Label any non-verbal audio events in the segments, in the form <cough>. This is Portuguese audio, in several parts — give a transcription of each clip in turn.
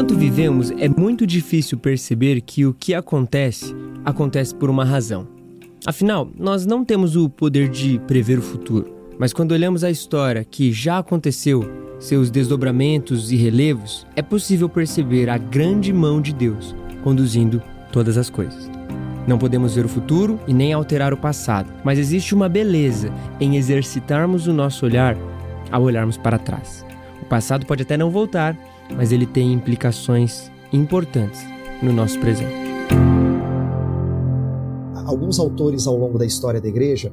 Enquanto vivemos, é muito difícil perceber que o que acontece, acontece por uma razão. Afinal, nós não temos o poder de prever o futuro, mas quando olhamos a história que já aconteceu, seus desdobramentos e relevos, é possível perceber a grande mão de Deus conduzindo todas as coisas. Não podemos ver o futuro e nem alterar o passado, mas existe uma beleza em exercitarmos o nosso olhar ao olharmos para trás. O passado pode até não voltar, mas ele tem implicações importantes no nosso presente. Alguns autores ao longo da história da igreja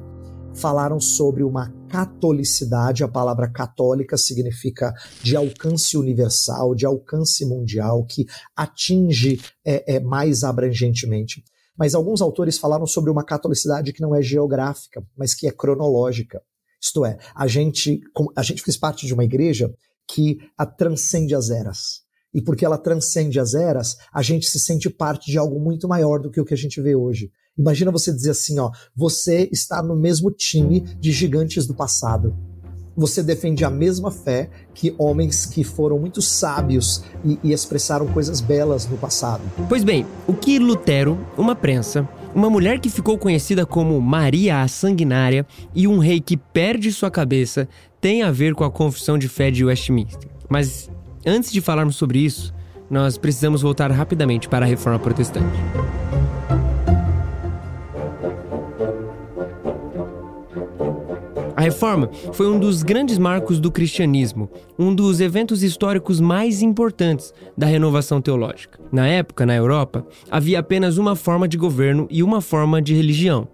falaram sobre uma catolicidade. A palavra católica significa de alcance universal, de alcance mundial, que atinge é, é, mais abrangentemente. Mas alguns autores falaram sobre uma catolicidade que não é geográfica, mas que é cronológica. Isto é, a gente, a gente fez parte de uma igreja que a transcende as eras. E porque ela transcende as eras, a gente se sente parte de algo muito maior do que o que a gente vê hoje. Imagina você dizer assim, ó, você está no mesmo time de gigantes do passado. Você defende a mesma fé que homens que foram muito sábios e, e expressaram coisas belas no passado. Pois bem, o que Lutero, uma prensa, uma mulher que ficou conhecida como Maria a Sanguinária e um rei que perde sua cabeça tem a ver com a confissão de fé de Westminster. Mas antes de falarmos sobre isso, nós precisamos voltar rapidamente para a Reforma Protestante. Reforma foi um dos grandes marcos do cristianismo, um dos eventos históricos mais importantes da renovação teológica. Na época, na Europa, havia apenas uma forma de governo e uma forma de religião: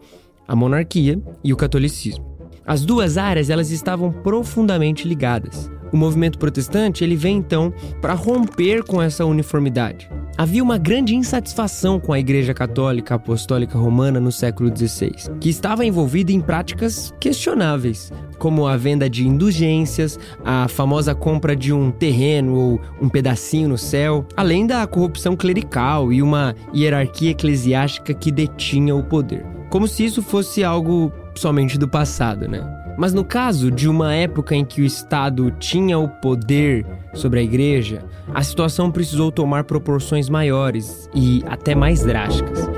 a monarquia e o catolicismo. As duas áreas elas estavam profundamente ligadas. O movimento protestante ele vem então para romper com essa uniformidade. Havia uma grande insatisfação com a Igreja Católica Apostólica Romana no século XVI, que estava envolvida em práticas questionáveis, como a venda de indulgências, a famosa compra de um terreno ou um pedacinho no céu, além da corrupção clerical e uma hierarquia eclesiástica que detinha o poder. Como se isso fosse algo somente do passado, né? Mas no caso de uma época em que o Estado tinha o poder sobre a igreja, a situação precisou tomar proporções maiores e até mais drásticas.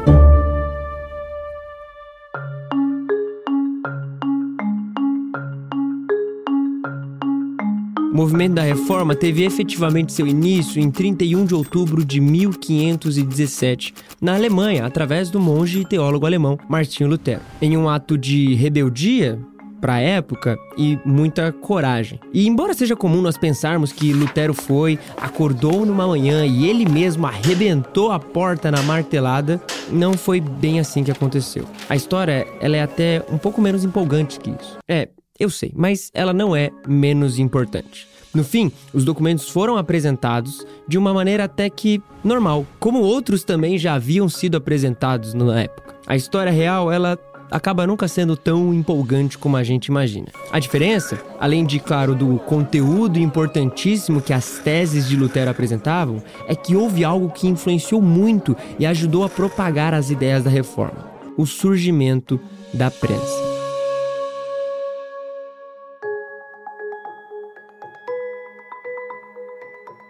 O movimento da reforma teve efetivamente seu início em 31 de outubro de 1517, na Alemanha, através do monge e teólogo alemão Martinho Lutero. Em um ato de rebeldia, para a época e muita coragem. E embora seja comum nós pensarmos que Lutero foi, acordou numa manhã e ele mesmo arrebentou a porta na martelada, não foi bem assim que aconteceu. A história, ela é até um pouco menos empolgante que isso. É, eu sei, mas ela não é menos importante. No fim, os documentos foram apresentados de uma maneira até que normal, como outros também já haviam sido apresentados na época. A história real, ela acaba nunca sendo tão empolgante como a gente imagina. A diferença, além de, claro, do conteúdo importantíssimo que as teses de Lutero apresentavam, é que houve algo que influenciou muito e ajudou a propagar as ideias da reforma: o surgimento da prensa.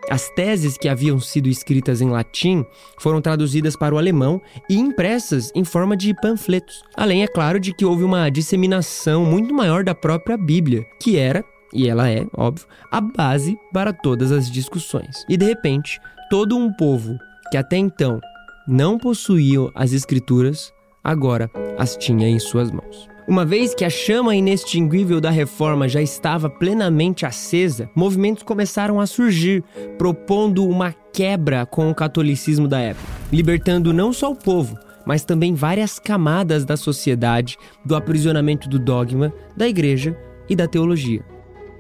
As teses que haviam sido escritas em latim foram traduzidas para o alemão e impressas em forma de panfletos. Além, é claro, de que houve uma disseminação muito maior da própria Bíblia, que era, e ela é, óbvio, a base para todas as discussões. E de repente, todo um povo que até então não possuía as escrituras, agora as tinha em suas mãos. Uma vez que a chama inextinguível da reforma já estava plenamente acesa, movimentos começaram a surgir, propondo uma quebra com o catolicismo da época, libertando não só o povo, mas também várias camadas da sociedade do aprisionamento do dogma, da igreja e da teologia.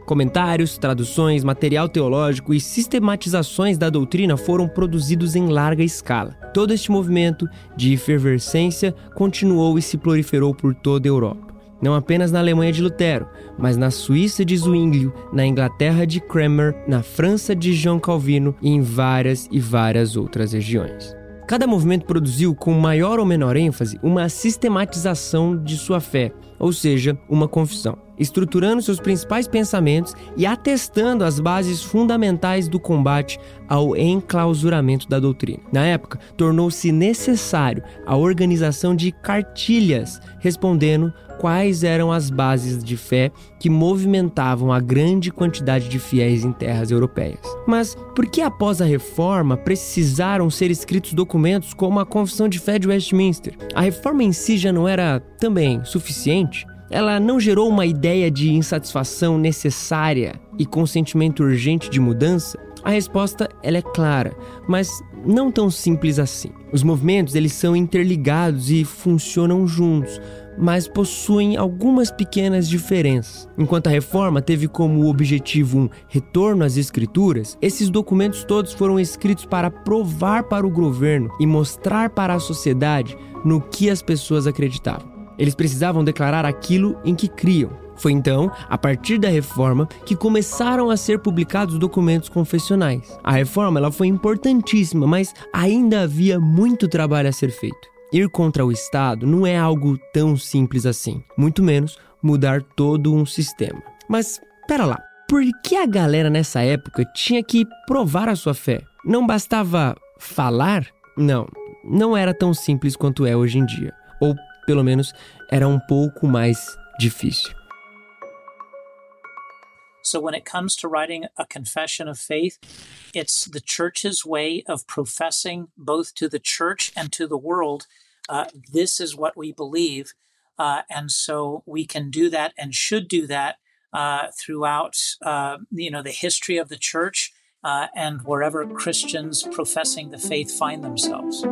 Comentários, traduções, material teológico e sistematizações da doutrina foram produzidos em larga escala. Todo este movimento de efervescência continuou e se proliferou por toda a Europa. Não apenas na Alemanha de Lutero, mas na Suíça de Zwinglio, na Inglaterra de Cranmer, na França de João Calvino e em várias e várias outras regiões. Cada movimento produziu, com maior ou menor ênfase, uma sistematização de sua fé, ou seja, uma confissão. Estruturando seus principais pensamentos e atestando as bases fundamentais do combate ao enclausuramento da doutrina. Na época, tornou-se necessário a organização de cartilhas respondendo quais eram as bases de fé que movimentavam a grande quantidade de fiéis em terras europeias. Mas por que após a reforma precisaram ser escritos documentos como a Confissão de Fé de Westminster? A reforma em si já não era também suficiente? Ela não gerou uma ideia de insatisfação necessária e consentimento urgente de mudança? A resposta ela é clara, mas não tão simples assim. Os movimentos eles são interligados e funcionam juntos, mas possuem algumas pequenas diferenças. Enquanto a reforma teve como objetivo um retorno às escrituras, esses documentos todos foram escritos para provar para o governo e mostrar para a sociedade no que as pessoas acreditavam. Eles precisavam declarar aquilo em que criam. Foi então, a partir da reforma, que começaram a ser publicados documentos confessionais. A reforma ela foi importantíssima, mas ainda havia muito trabalho a ser feito. Ir contra o Estado não é algo tão simples assim, muito menos mudar todo um sistema. Mas, pera lá, por que a galera nessa época tinha que provar a sua fé? Não bastava falar? Não, não era tão simples quanto é hoje em dia. Ou, pelo menos, era um pouco mais difícil. So, when it comes to writing a confession of faith, it's the church's way of professing both to the church and to the world uh, this is what we believe. Uh, and so we can do that and should do that uh, throughout uh, you know the history of the church uh, and wherever Christians professing the faith find themselves.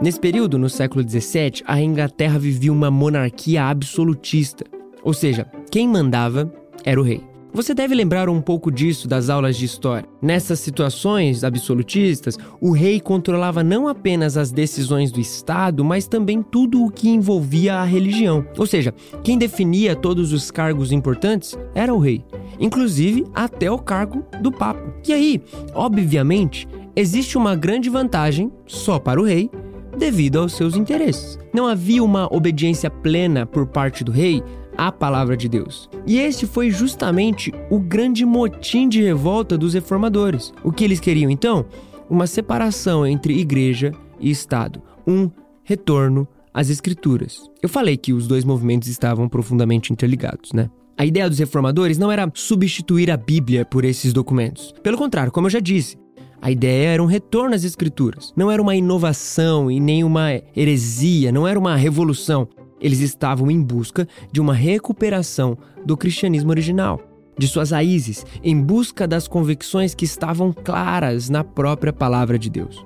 Nesse período, no século XVII, a Inglaterra vivia uma monarquia absolutista, ou seja, quem mandava era o rei. Você deve lembrar um pouco disso das aulas de história. Nessas situações absolutistas, o rei controlava não apenas as decisões do Estado, mas também tudo o que envolvia a religião. Ou seja, quem definia todos os cargos importantes era o rei, inclusive até o cargo do Papa. E aí, obviamente, existe uma grande vantagem só para o rei devido aos seus interesses. Não havia uma obediência plena por parte do rei à palavra de Deus. E este foi justamente o grande motim de revolta dos reformadores. O que eles queriam então? Uma separação entre igreja e Estado, um retorno às escrituras. Eu falei que os dois movimentos estavam profundamente interligados, né? A ideia dos reformadores não era substituir a Bíblia por esses documentos. Pelo contrário, como eu já disse, a ideia era um retorno às escrituras. Não era uma inovação e nem uma heresia, não era uma revolução. Eles estavam em busca de uma recuperação do cristianismo original, de suas raízes, em busca das convicções que estavam claras na própria palavra de Deus.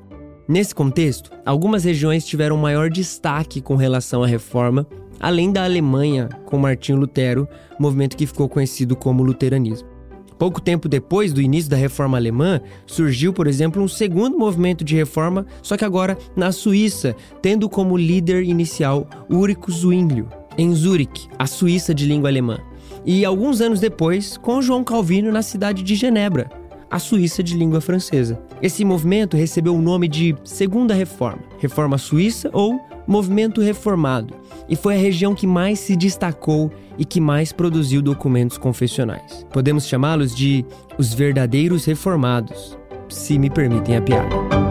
Nesse contexto, algumas regiões tiveram maior destaque com relação à reforma, além da Alemanha, com Martinho Lutero, movimento que ficou conhecido como luteranismo. Pouco tempo depois do início da reforma alemã, surgiu, por exemplo, um segundo movimento de reforma, só que agora na Suíça, tendo como líder inicial Ulrich Zwinglio, em Zurich, a Suíça de língua alemã. E alguns anos depois, com João Calvino na cidade de Genebra, a Suíça de língua francesa. Esse movimento recebeu o nome de Segunda Reforma, Reforma Suíça ou Movimento Reformado, e foi a região que mais se destacou e que mais produziu documentos confessionais. Podemos chamá-los de os verdadeiros reformados, se me permitem a piada.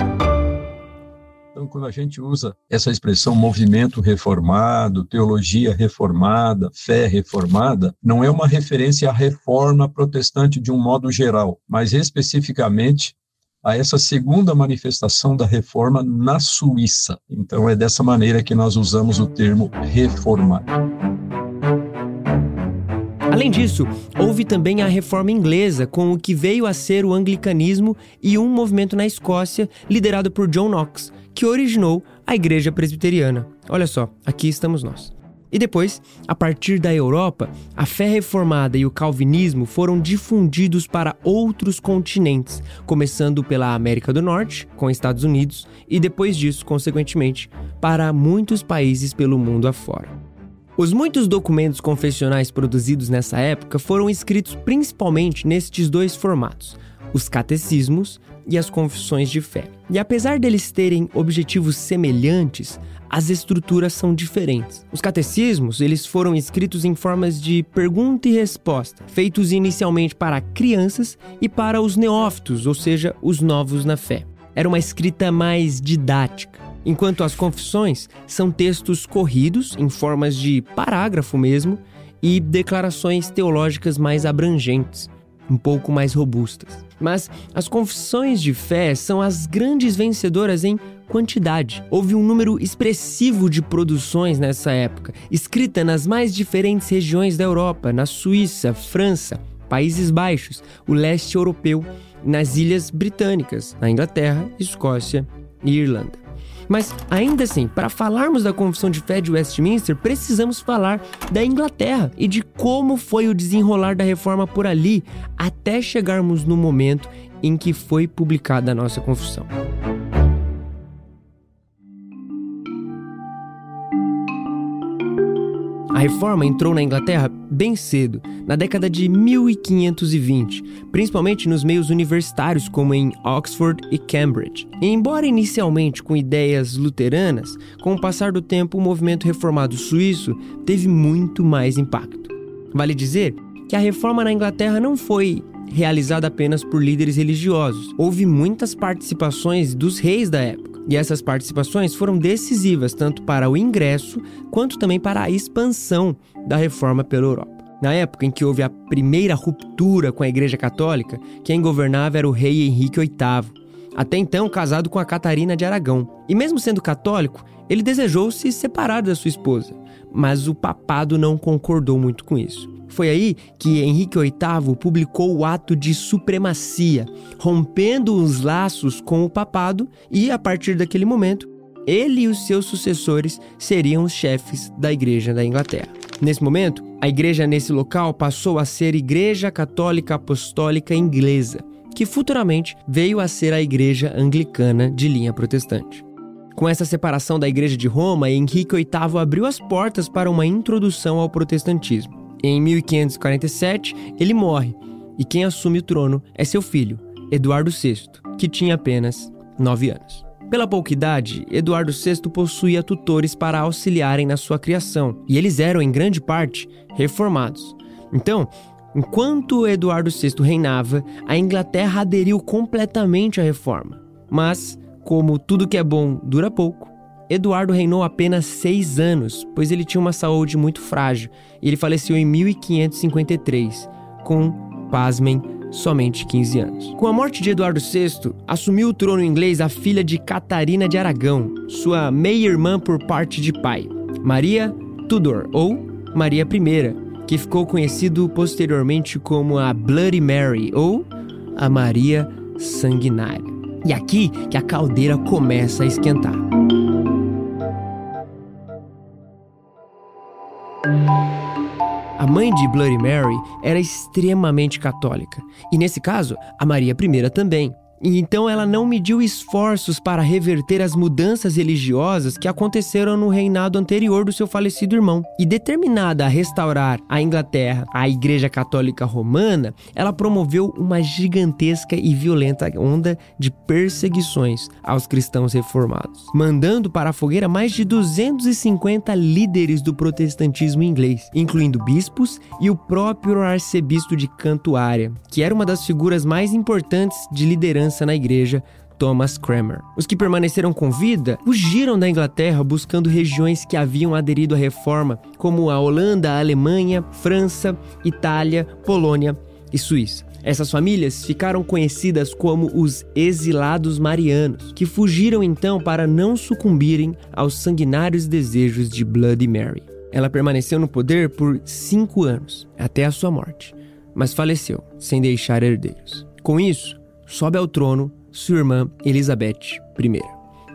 Então, quando a gente usa essa expressão movimento reformado, teologia reformada, fé reformada, não é uma referência à reforma protestante de um modo geral, mas especificamente a essa segunda manifestação da reforma na Suíça. Então, é dessa maneira que nós usamos o termo reformar. Além disso, houve também a reforma inglesa, com o que veio a ser o anglicanismo e um movimento na Escócia liderado por John Knox, que originou a Igreja Presbiteriana. Olha só, aqui estamos nós. E depois, a partir da Europa, a fé reformada e o calvinismo foram difundidos para outros continentes, começando pela América do Norte, com Estados Unidos, e depois disso, consequentemente, para muitos países pelo mundo afora. Os muitos documentos confessionais produzidos nessa época foram escritos principalmente nestes dois formatos: os catecismos, e as confissões de fé. E apesar deles terem objetivos semelhantes, as estruturas são diferentes. Os catecismos, eles foram escritos em formas de pergunta e resposta, feitos inicialmente para crianças e para os neófitos, ou seja, os novos na fé. Era uma escrita mais didática, enquanto as confissões são textos corridos em formas de parágrafo mesmo e declarações teológicas mais abrangentes, um pouco mais robustas. Mas as confissões de fé são as grandes vencedoras em quantidade. Houve um número expressivo de produções nessa época, escrita nas mais diferentes regiões da Europa, na Suíça, França, Países Baixos, o leste europeu, nas Ilhas Britânicas, na Inglaterra, Escócia e Irlanda. Mas ainda assim, para falarmos da Confissão de Fé de Westminster, precisamos falar da Inglaterra e de como foi o desenrolar da reforma por ali até chegarmos no momento em que foi publicada a nossa confissão. A reforma entrou na Inglaterra bem cedo, na década de 1520, principalmente nos meios universitários como em Oxford e Cambridge. E embora inicialmente com ideias luteranas, com o passar do tempo o movimento reformado suíço teve muito mais impacto. Vale dizer que a reforma na Inglaterra não foi realizada apenas por líderes religiosos. Houve muitas participações dos reis da época. E essas participações foram decisivas tanto para o ingresso quanto também para a expansão da reforma pela Europa. Na época em que houve a primeira ruptura com a Igreja Católica, quem governava era o rei Henrique VIII, até então casado com a Catarina de Aragão. E mesmo sendo católico, ele desejou se separar da sua esposa, mas o papado não concordou muito com isso. Foi aí que Henrique VIII publicou o ato de supremacia, rompendo os laços com o papado, e a partir daquele momento, ele e os seus sucessores seriam os chefes da Igreja da Inglaterra. Nesse momento, a igreja nesse local passou a ser Igreja Católica Apostólica Inglesa, que futuramente veio a ser a Igreja Anglicana de linha protestante. Com essa separação da Igreja de Roma, Henrique VIII abriu as portas para uma introdução ao protestantismo. Em 1547, ele morre e quem assume o trono é seu filho, Eduardo VI, que tinha apenas 9 anos. Pela pouca idade, Eduardo VI possuía tutores para auxiliarem na sua criação, e eles eram, em grande parte, reformados. Então, enquanto Eduardo VI reinava, a Inglaterra aderiu completamente à reforma. Mas, como tudo que é bom dura pouco, Eduardo reinou apenas seis anos, pois ele tinha uma saúde muito frágil e ele faleceu em 1553, com, pasmem, somente 15 anos. Com a morte de Eduardo VI, assumiu o trono inglês a filha de Catarina de Aragão, sua meia-irmã por parte de pai, Maria Tudor, ou Maria I, que ficou conhecido posteriormente como a Bloody Mary, ou a Maria Sanguinária. E aqui que a caldeira começa a esquentar. A mãe de Bloody Mary era extremamente católica, e nesse caso, a Maria I também. Então ela não mediu esforços para reverter as mudanças religiosas que aconteceram no reinado anterior do seu falecido irmão. E determinada a restaurar a Inglaterra, a Igreja Católica Romana, ela promoveu uma gigantesca e violenta onda de perseguições aos cristãos reformados, mandando para a fogueira mais de 250 líderes do protestantismo inglês, incluindo bispos e o próprio arcebispo de Cantuária, que era uma das figuras mais importantes de liderança liderança na igreja, Thomas Cranmer. Os que permaneceram com vida fugiram da Inglaterra buscando regiões que haviam aderido à reforma, como a Holanda, a Alemanha, França, Itália, Polônia e Suíça. Essas famílias ficaram conhecidas como os exilados marianos, que fugiram então para não sucumbirem aos sanguinários desejos de Bloody Mary. Ela permaneceu no poder por cinco anos, até a sua morte, mas faleceu sem deixar herdeiros. Com isso, sobe ao trono sua irmã Elizabeth I.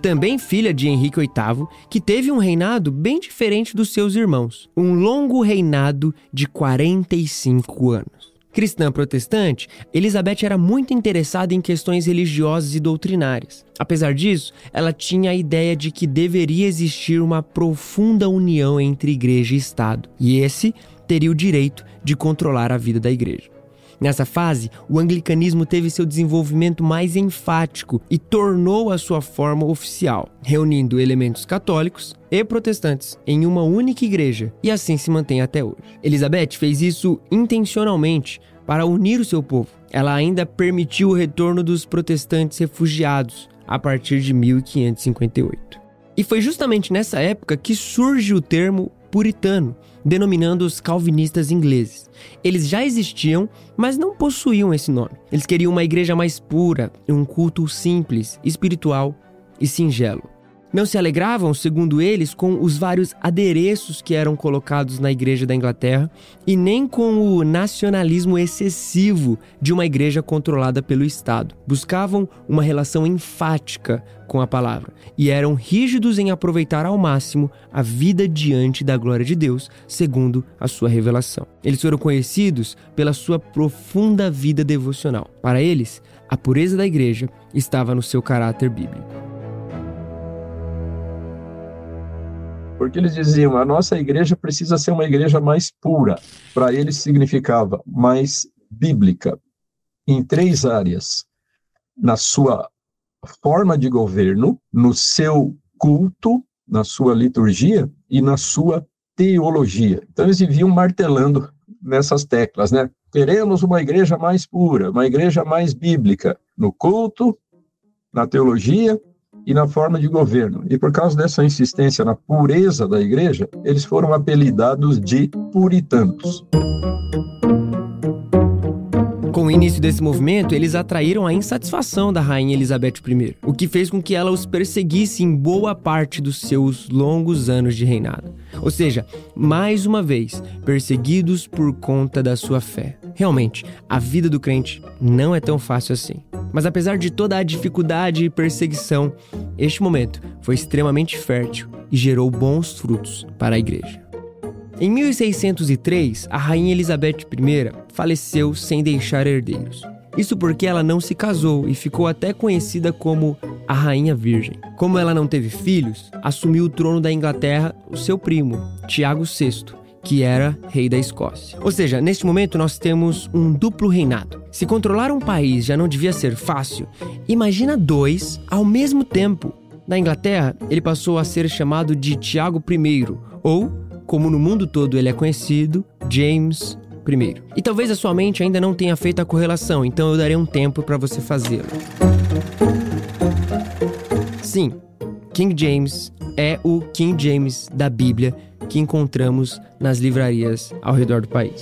Também filha de Henrique VIII, que teve um reinado bem diferente dos seus irmãos, um longo reinado de 45 anos. Cristã protestante, Elizabeth era muito interessada em questões religiosas e doutrinárias. Apesar disso, ela tinha a ideia de que deveria existir uma profunda união entre igreja e Estado, e esse teria o direito de controlar a vida da igreja. Nessa fase, o anglicanismo teve seu desenvolvimento mais enfático e tornou a sua forma oficial, reunindo elementos católicos e protestantes em uma única igreja, e assim se mantém até hoje. Elizabeth fez isso intencionalmente para unir o seu povo. Ela ainda permitiu o retorno dos protestantes refugiados a partir de 1558. E foi justamente nessa época que surge o termo puritano, denominando os calvinistas ingleses. Eles já existiam, mas não possuíam esse nome. Eles queriam uma igreja mais pura, um culto simples, espiritual e singelo. Não se alegravam, segundo eles, com os vários adereços que eram colocados na Igreja da Inglaterra e nem com o nacionalismo excessivo de uma igreja controlada pelo Estado. Buscavam uma relação enfática com a palavra e eram rígidos em aproveitar ao máximo a vida diante da glória de Deus, segundo a sua revelação. Eles foram conhecidos pela sua profunda vida devocional. Para eles, a pureza da igreja estava no seu caráter bíblico. Porque eles diziam a nossa igreja precisa ser uma igreja mais pura. Para eles significava mais bíblica em três áreas: na sua forma de governo, no seu culto, na sua liturgia e na sua teologia. Então eles viviam martelando nessas teclas, né? Queremos uma igreja mais pura, uma igreja mais bíblica no culto, na teologia e na forma de governo. E por causa dessa insistência na pureza da igreja, eles foram apelidados de puritanos. Com o início desse movimento, eles atraíram a insatisfação da rainha Elizabeth I, o que fez com que ela os perseguisse em boa parte dos seus longos anos de reinado. Ou seja, mais uma vez, perseguidos por conta da sua fé. Realmente, a vida do crente não é tão fácil assim. Mas apesar de toda a dificuldade e perseguição, este momento foi extremamente fértil e gerou bons frutos para a igreja. Em 1603, a rainha Elizabeth I faleceu sem deixar herdeiros. Isso porque ela não se casou e ficou até conhecida como a Rainha Virgem. Como ela não teve filhos, assumiu o trono da Inglaterra o seu primo, Tiago VI, que era rei da Escócia. Ou seja, neste momento nós temos um duplo reinado. Se controlar um país já não devia ser fácil, imagina dois ao mesmo tempo. Na Inglaterra, ele passou a ser chamado de Tiago I, ou, como no mundo todo ele é conhecido, James I. E talvez a sua mente ainda não tenha feito a correlação, então eu darei um tempo para você fazê-lo. Sim, King James é o King James da Bíblia que encontramos nas livrarias ao redor do país.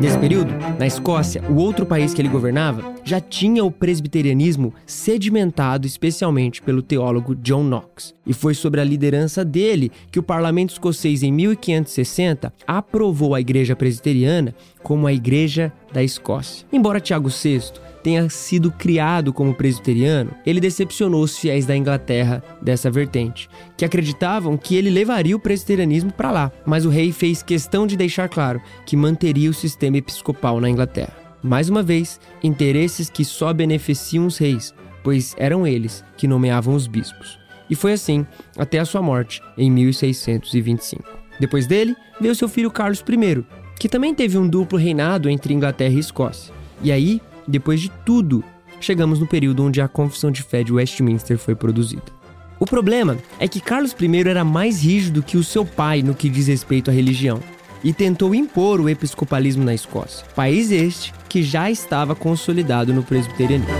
Nesse período, na Escócia, o outro país que ele governava já tinha o presbiterianismo sedimentado especialmente pelo teólogo John Knox. E foi sobre a liderança dele que o parlamento escocês, em 1560, aprovou a igreja presbiteriana como a Igreja da Escócia. Embora Tiago VI tenha sido criado como presbiteriano, ele decepcionou os fiéis da Inglaterra dessa vertente, que acreditavam que ele levaria o presbiterianismo para lá, mas o rei fez questão de deixar claro que manteria o sistema episcopal na Inglaterra. Mais uma vez, interesses que só beneficiam os reis, pois eram eles que nomeavam os bispos. E foi assim até a sua morte em 1625. Depois dele, veio seu filho Carlos I, que também teve um duplo reinado entre Inglaterra e Escócia. E aí, depois de tudo, chegamos no período onde a Confissão de Fé de Westminster foi produzida. O problema é que Carlos I era mais rígido que o seu pai no que diz respeito à religião e tentou impor o episcopalismo na Escócia, país este que já estava consolidado no presbiterianismo.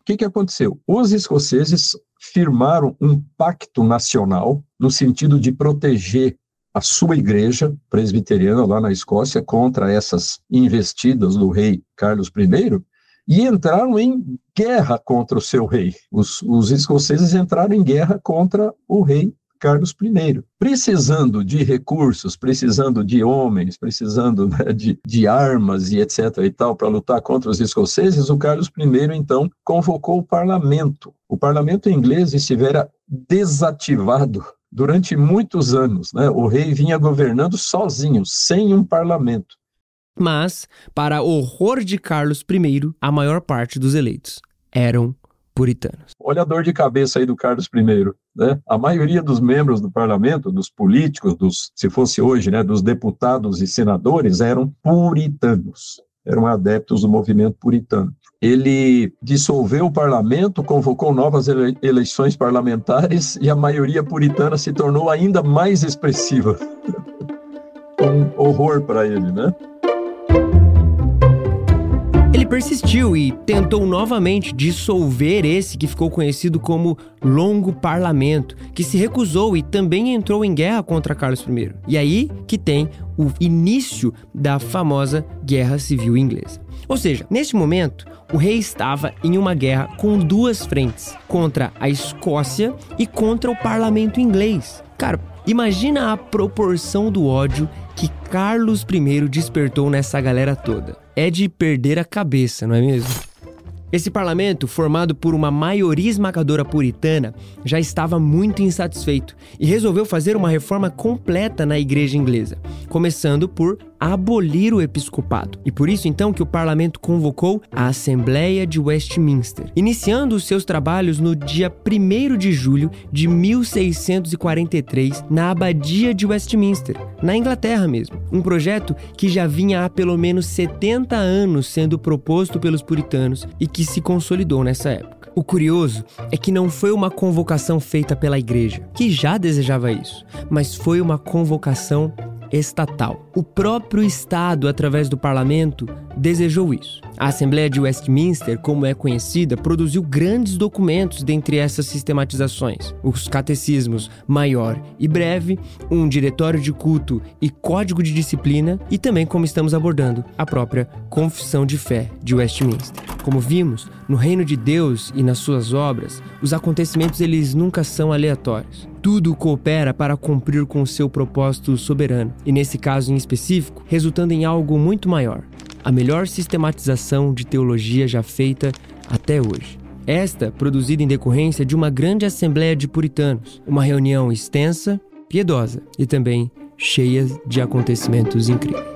O que, que aconteceu? Os escoceses firmaram um pacto nacional no sentido de proteger a sua igreja presbiteriana lá na Escócia contra essas investidas do rei Carlos I e entraram em guerra contra o seu rei. Os, os escoceses entraram em guerra contra o rei Carlos I, precisando de recursos, precisando de homens, precisando né, de, de armas e etc. e tal para lutar contra os escoceses, o Carlos I então convocou o parlamento. O parlamento inglês estivera desativado durante muitos anos. Né? O rei vinha governando sozinho, sem um parlamento. Mas, para horror de Carlos I, a maior parte dos eleitos eram puritanos. Olha a dor de cabeça aí do Carlos I. Né? A maioria dos membros do parlamento, dos políticos, dos, se fosse hoje, né, dos deputados e senadores, eram puritanos, eram adeptos do movimento puritano. Ele dissolveu o parlamento, convocou novas ele eleições parlamentares e a maioria puritana se tornou ainda mais expressiva. <laughs> um horror para ele, né? Persistiu e tentou novamente dissolver esse que ficou conhecido como Longo Parlamento, que se recusou e também entrou em guerra contra Carlos I. E aí que tem o início da famosa Guerra Civil Inglesa. Ou seja, neste momento, o rei estava em uma guerra com duas frentes, contra a Escócia e contra o parlamento inglês. Cara, imagina a proporção do ódio que Carlos I despertou nessa galera toda. É de perder a cabeça, não é mesmo? Esse parlamento, formado por uma maioria esmagadora puritana, já estava muito insatisfeito e resolveu fazer uma reforma completa na igreja inglesa, começando por abolir o episcopado. E por isso então que o parlamento convocou a Assembleia de Westminster, iniciando os seus trabalhos no dia 1 de julho de 1643 na abadia de Westminster, na Inglaterra mesmo. Um projeto que já vinha há pelo menos 70 anos sendo proposto pelos puritanos e que se consolidou nessa época. O curioso é que não foi uma convocação feita pela igreja, que já desejava isso, mas foi uma convocação estatal. O próprio Estado, através do parlamento, desejou isso. A Assembleia de Westminster, como é conhecida, produziu grandes documentos dentre essas sistematizações: os catecismos maior e breve, um diretório de culto e código de disciplina, e também, como estamos abordando, a própria Confissão de Fé de Westminster. Como vimos, no reino de Deus e nas suas obras, os acontecimentos eles nunca são aleatórios. Tudo coopera para cumprir com o seu propósito soberano, e nesse caso em específico, resultando em algo muito maior: a melhor sistematização de teologia já feita até hoje. Esta produzida em decorrência de uma grande assembleia de puritanos, uma reunião extensa, piedosa e também cheia de acontecimentos incríveis.